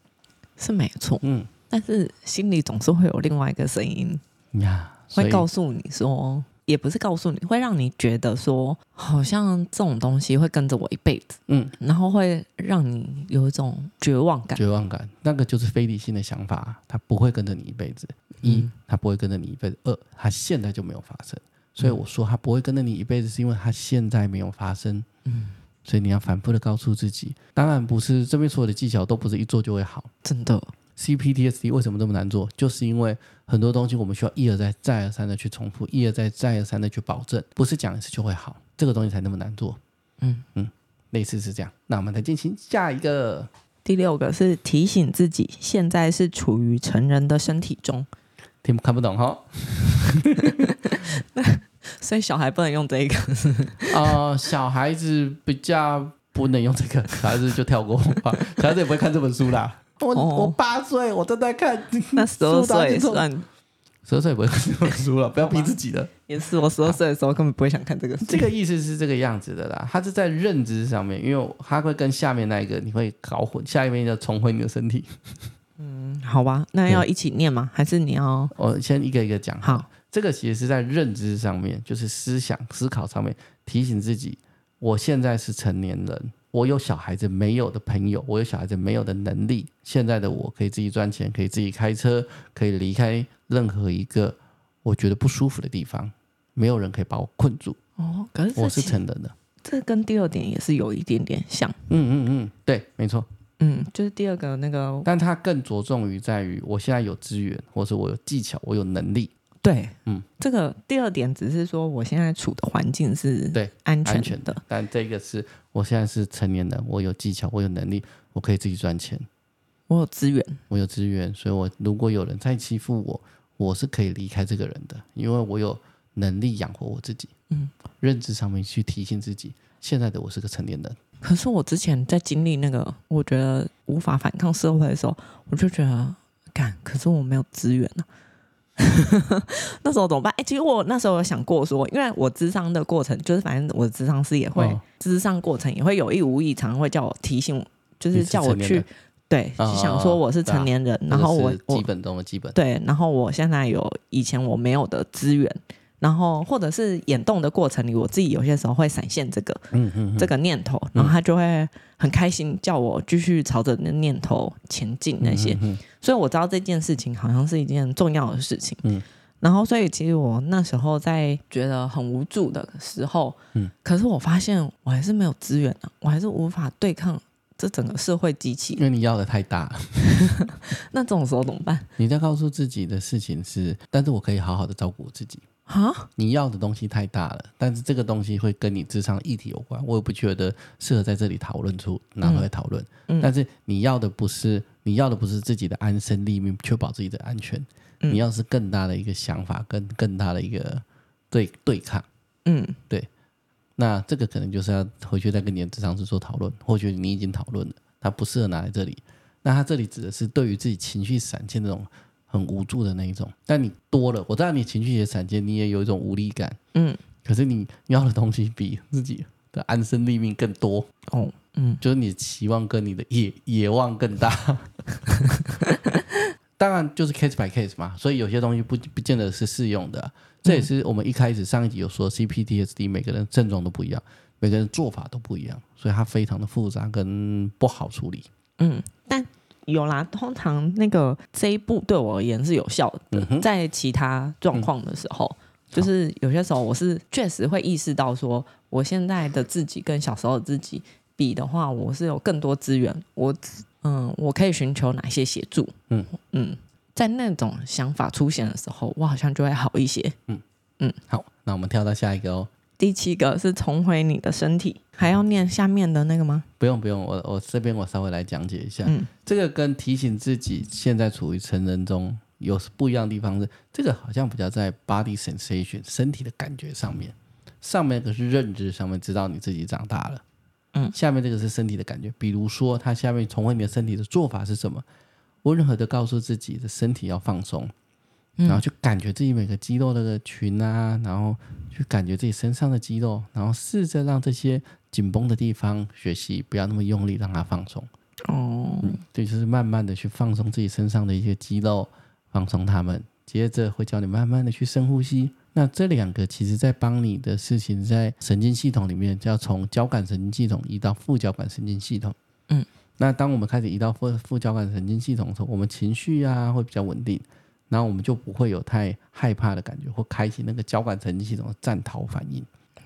是没错。嗯，但是心里总是会有另外一个声音呀，会告诉你说，也不是告诉你，会让你觉得说，好像这种东西会跟着我一辈子。嗯，然后会让你有一种绝望感。绝望感，那个就是非理性的想法，它不会跟着你一辈子。一，它不会跟着你一辈子；二，它现在就没有发生。所以我说他不会跟着你一辈子，是因为他现在没有发生。嗯，所以你要反复的告诉自己，当然不是这边所有的技巧都不是一做就会好。真的，CPTSD 为什么这么难做？就是因为很多东西我们需要一而再、再而三的去重复，一而再、再而三的去保证，不是讲一次就会好。这个东西才那么难做。嗯嗯，类似是这样。那我们再进行下一个，第六个是提醒自己，现在是处于成人的身体中。听看不懂哈？(laughs) 所以小孩不能用这个啊、(laughs) 呃，小孩子比较不能用这个，小孩子就跳过吧。(laughs) 小孩子也不会看这本书啦。我、哦、我八岁，我都在看。那十二岁算？十二岁也不会看这本书了，不要逼自己的。也是，我十二岁的时候根本不会想看这个书。这个意思是这个样子的啦，他是在认知上面，因为他会跟下面那一个你会搞混，下一面要重回你的身体。嗯，好吧，那要一起念吗？还是你要？我先一个一个讲。好。这个其实是在认知上面，就是思想思考上面提醒自己：我现在是成年人，我有小孩子没有的朋友，我有小孩子没有的能力。现在的我可以自己赚钱，可以自己开车，可以离开任何一个我觉得不舒服的地方，没有人可以把我困住。哦，可是我是成人的，这跟第二点也是有一点点像。嗯嗯嗯，对，没错。嗯，就是第二个那个，但它更着重于在于我现在有资源，或是我有技巧，我有能力。对，嗯，这个第二点只是说我现在处的环境是对安全的，全的，但这个是我现在是成年人，我有技巧，我有能力，我可以自己赚钱，我有资源，我有资源，所以我如果有人再欺负我，我是可以离开这个人的，因为我有能力养活我自己。嗯，认知上面去提醒自己，现在的我是个成年人。可是我之前在经历那个我觉得无法反抗社会的时候，我就觉得干，可是我没有资源呢、啊。(laughs) 那时候怎么办？哎、欸，其实我那时候有想过说，因为我咨商的过程，就是反正我的咨商师也会咨、哦、商过程也会有意无意，常常会叫我提醒，就是叫我去对，就想说我是成年人，哦、然后我基本中的基本对，然后我现在有以前我没有的资源，然后或者是演动的过程里，我自己有些时候会闪现这个，嗯嗯，这个念头，然后他就会很开心，叫我继续朝着那念头前进那些。所以我知道这件事情好像是一件重要的事情。嗯，然后所以其实我那时候在觉得很无助的时候，嗯，可是我发现我还是没有资源啊，我还是无法对抗这整个社会机器，因为你要的太大了。(laughs) 那这种时候怎么办？你在告诉自己的事情是，但是我可以好好的照顾我自己。啊！你要的东西太大了，但是这个东西会跟你智商议题有关，我也不觉得适合在这里讨论出拿出来讨论。嗯嗯、但是你要的不是你要的不是自己的安身立命，确保自己的安全。嗯、你要是更大的一个想法，跟更大的一个对对抗。嗯，对。那这个可能就是要回去再跟你的智商师做讨论。或许你已经讨论了，它不适合拿来这里。那它这里指的是对于自己情绪闪现这种。很无助的那一种，但你多了，我知道你情绪也闪现，你也有一种无力感，嗯，可是你要的东西比自己的安身立命更多哦，嗯，就是你期望跟你的野野望更大，(laughs) 当然就是 case by case 嘛，所以有些东西不不见得是适用的，这也是我们一开始上一集有说 CPTSD 每个人症状都不一样，每个人做法都不一样，所以它非常的复杂跟不好处理，嗯，但。有啦，通常那个这一步对我而言是有效的。嗯、在其他状况的时候，嗯、就是有些时候我是确实会意识到说，我现在的自己跟小时候的自己比的话，我是有更多资源。我嗯，我可以寻求哪些协助？嗯嗯，在那种想法出现的时候，我好像就会好一些。嗯嗯，好，那我们跳到下一个哦。第七个是重回你的身体，还要念下面的那个吗？不用不用，我我这边我稍微来讲解一下。嗯，这个跟提醒自己现在处于成人中有不一样的地方是，这个好像比较在 body sensation 身体的感觉上面，上面可是认知上面知道你自己长大了。嗯，下面这个是身体的感觉，比如说它下面重回你的身体的做法是什么？温和的告诉自己的身体要放松。然后去感觉自己每个肌肉的群啊，然后去感觉自己身上的肌肉，然后试着让这些紧绷的地方学习不要那么用力，让它放松。哦，嗯，对，就是慢慢的去放松自己身上的一些肌肉，放松它们。接着会教你慢慢的去深呼吸。那这两个其实在帮你的事情，在神经系统里面，就要从交感神经系统移到副交感神经系统。嗯，那当我们开始移到副副交感神经系统的时候，我们情绪啊会比较稳定。然后我们就不会有太害怕的感觉，或开启那个交感神经系统的战逃反应。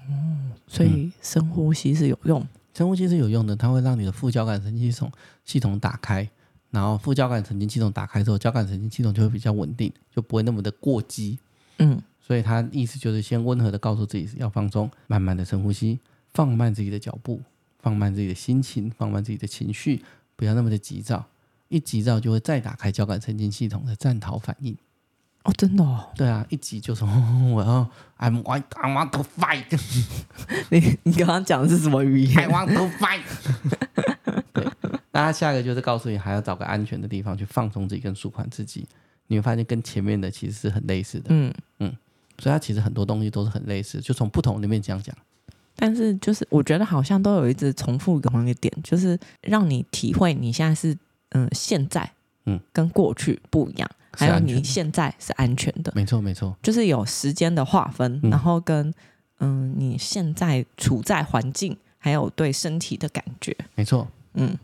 哦，所以深呼吸是有用，嗯，深呼吸是有用的，它会让你的副交感神经系统系统打开，然后副交感神经系统打开之后，交感神经系统就会比较稳定，就不会那么的过激。嗯，所以它意思就是先温和的告诉自己要放松，慢慢的深呼吸，放慢自己的脚步，放慢自己的心情，放慢自己的情绪，不要那么的急躁。一急躁就会再打开交感神经系统的战逃反应哦，真的哦，对啊，一急就说我要 I'm I want to fight。(laughs) 你你刚刚讲的是什么语言？I want to fight。对，那他下一个就是告诉你还要找个安全的地方去放松自己跟舒缓自己，你会发现跟前面的其实是很类似的，嗯嗯，所以它其实很多东西都是很类似，就从不同的面这样讲。但是就是我觉得好像都有一直重复同一个点，就是让你体会你现在是。嗯，现在嗯。跟过去不一样，还有你现在是安全的，没错没错，就是有时间的划分，嗯、然后跟嗯你现在处在环境，还有对身体的感觉，没错，嗯，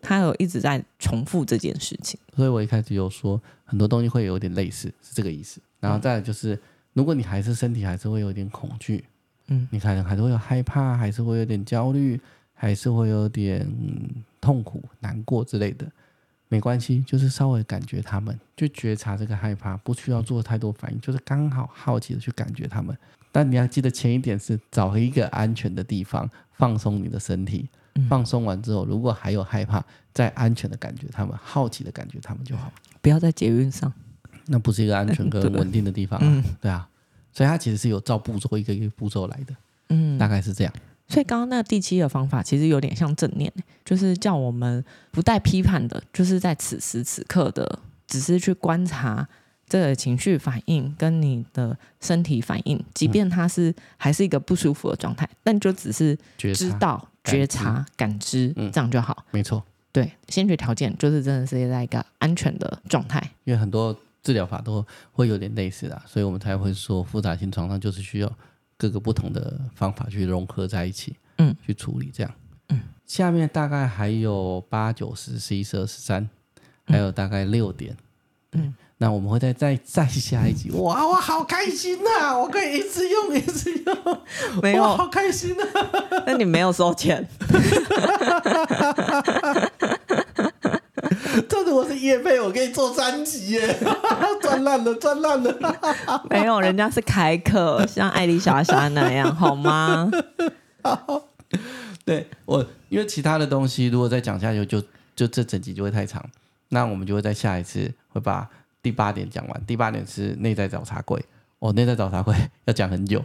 他有一直在重复这件事情，所以我一开始有说很多东西会有点类似，是这个意思。然后再来就是，如果你还是身体还是会有点恐惧，嗯，你可能还是会有害怕，还是会有点焦虑，还是会有点痛苦、难过之类的。没关系，就是稍微感觉他们，就觉察这个害怕，不需要做太多反应，就是刚好好奇的去感觉他们。但你要记得前一点是找一个安全的地方放松你的身体，嗯、放松完之后，如果还有害怕，再安全的感觉他们，好奇的感觉他们就好。不要在捷运上，(laughs) 那不是一个安全跟 (laughs) 稳定的地方啊。嗯、对啊，所以它其实是有照步骤一个一个步骤来的，嗯，大概是这样。所以刚刚那第七个方法其实有点像正念，就是叫我们不带批判的，就是在此时此刻的，只是去观察这个情绪反应跟你的身体反应，即便它是还是一个不舒服的状态，但就只是知道、觉察、感知，这样就好。没错，对，先决条件就是真的是在一个安全的状态，因为很多治疗法都会有点类似的，所以我们才会说复杂性创伤就是需要各个不同的方法去融合在一起，嗯，去处理这样。嗯，下面大概还有八九十十一十二十三，还有大概六点。嗯，那我们会再再再下一集。哇，我好开心呐、啊！我可以一直用 (laughs) 一直用，没有，好开心啊！那你没有收钱？(laughs) 这是我是叶配，我可以做三集耶，(laughs) 赚烂了，赚烂了。没有，人家是开课，像艾丽莎莎那样，好吗？(laughs) 好，对我，因为其他的东西如果再讲下去就，就就这整集就会太长，那我们就会在下一次会把第八点讲完。第八点是内在找茬柜，哦，内在找茬柜 (laughs) 要讲很久，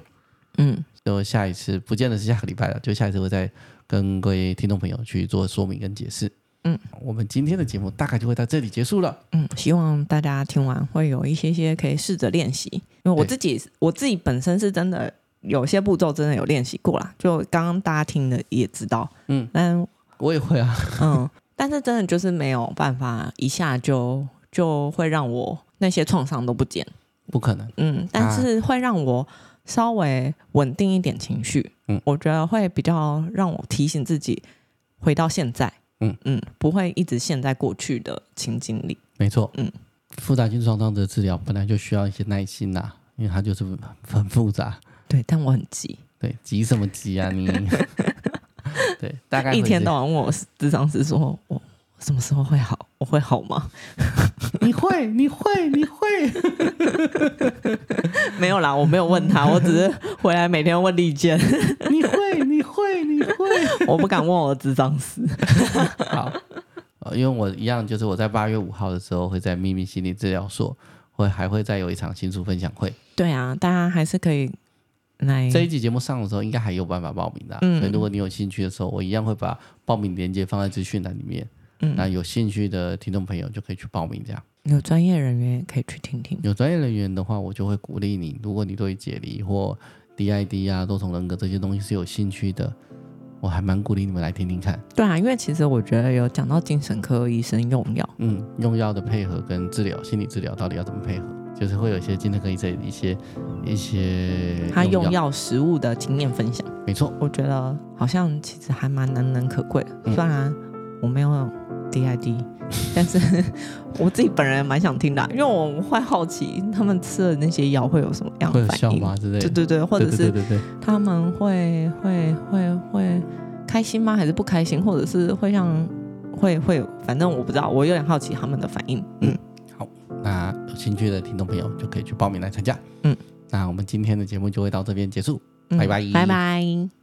嗯，就下一次不见得是下个礼拜了，就下一次会再跟各位听众朋友去做说明跟解释。嗯，我们今天的节目大概就会到这里结束了。嗯，希望大家听完会有一些些可以试着练习，因为我自己我自己本身是真的有些步骤真的有练习过啦，就刚刚大家听的也知道。嗯，但我也会啊。嗯，但是真的就是没有办法一下就就会让我那些创伤都不见，不可能。嗯，但是会让我稍微稳定一点情绪。嗯，我觉得会比较让我提醒自己回到现在。嗯嗯，不会一直陷在过去的情景里。没错，嗯，复杂性创伤的治疗本来就需要一些耐心呐、啊，因为它就是很复杂。对，但我很急。对，急什么急啊你？(laughs) 对，大概一天到晚问我智商师说，我什么时候会好？我会好吗？(laughs) 你会，你会，你会？(laughs) 没有啦，我没有问他，我只是回来每天问利剑。你会？(laughs) 我不敢问我的咨商师。(laughs) 好，因为我一样，就是我在八月五号的时候会在秘密心理治疗所，会还会再有一场新书分享会。对啊，大家还是可以来。这一集节目上的时候，应该还有办法报名的、啊。嗯，所以如果你有兴趣的时候，我一样会把报名链接放在资讯栏里面。嗯，那有兴趣的听众朋友就可以去报名，这样。有专业人员也可以去听听。有专业人员的话，我就会鼓励你。如果你对解离或 DID 啊、多重人格这些东西是有兴趣的，我还蛮鼓励你们来听听看。对啊，因为其实我觉得有讲到精神科医生用药，嗯，用药的配合跟治疗、心理治疗到底要怎么配合，就是会有一些精神科医生一些一些他用药食物的经验分享。没错，我觉得好像其实还蛮难能可贵的。虽然我没有。DID，(laughs) 但是 (laughs) 我自己本人蛮想听的，因为我会好奇他们吃了那些药会有什么样的反应之类的。对对对，或者是他们会会会会开心吗？还是不开心？或者是会让会会，反正我不知道，我有点好奇他们的反应。嗯，好，那有兴趣的听众朋友就可以去报名来参加。嗯，那我们今天的节目就会到这边结束，拜拜，拜拜。